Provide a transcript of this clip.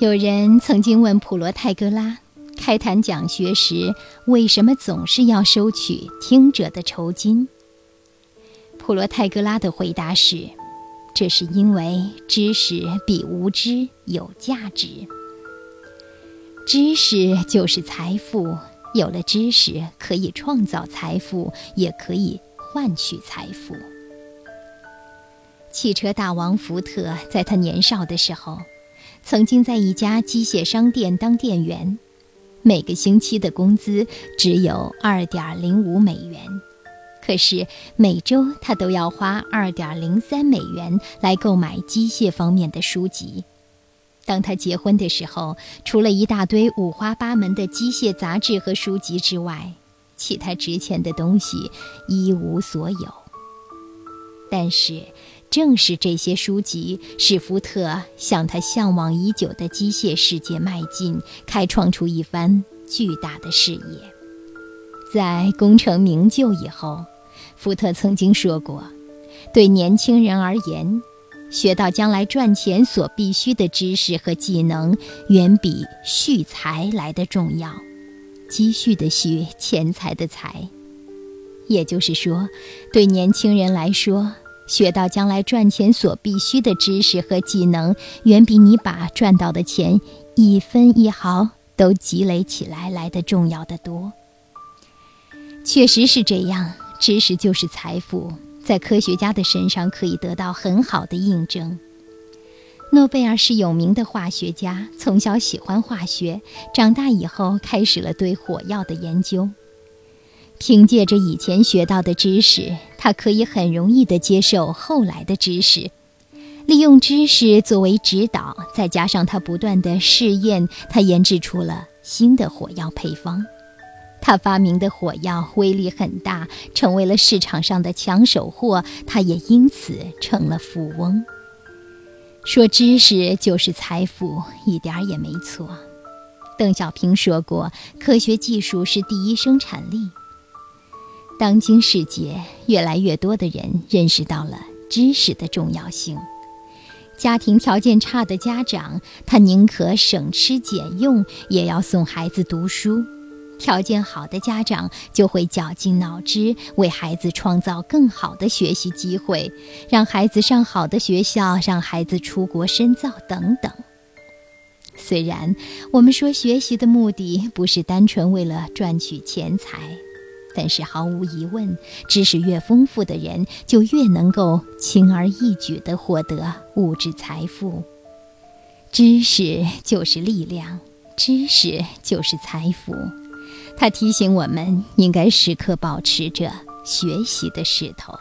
有人曾经问普罗泰戈拉，开坛讲学时为什么总是要收取听者的酬金？普罗泰戈拉的回答是：这是因为知识比无知有价值。知识就是财富，有了知识可以创造财富，也可以换取财富。汽车大王福特在他年少的时候。曾经在一家机械商店当店员，每个星期的工资只有二点零五美元，可是每周他都要花二点零三美元来购买机械方面的书籍。当他结婚的时候，除了一大堆五花八门的机械杂志和书籍之外，其他值钱的东西一无所有。但是。正是这些书籍，使福特向他向往已久的机械世界迈进，开创出一番巨大的事业。在功成名就以后，福特曾经说过：“对年轻人而言，学到将来赚钱所必须的知识和技能，远比蓄财来的重要。积蓄的蓄，钱财的财。也就是说，对年轻人来说。”学到将来赚钱所必须的知识和技能，远比你把赚到的钱一分一毫都积累起来来的重要的多。确实是这样，知识就是财富，在科学家的身上可以得到很好的印证。诺贝尔是有名的化学家，从小喜欢化学，长大以后开始了对火药的研究。凭借着以前学到的知识，他可以很容易地接受后来的知识，利用知识作为指导，再加上他不断的试验，他研制出了新的火药配方。他发明的火药威力很大，成为了市场上的抢手货，他也因此成了富翁。说知识就是财富，一点儿也没错。邓小平说过：“科学技术是第一生产力。”当今世界，越来越多的人认识到了知识的重要性。家庭条件差的家长，他宁可省吃俭用，也要送孩子读书；条件好的家长，就会绞尽脑汁为孩子创造更好的学习机会，让孩子上好的学校，让孩子出国深造等等。虽然我们说学习的目的不是单纯为了赚取钱财。但是毫无疑问，知识越丰富的人，就越能够轻而易举地获得物质财富。知识就是力量，知识就是财富。它提醒我们应该时刻保持着学习的势头。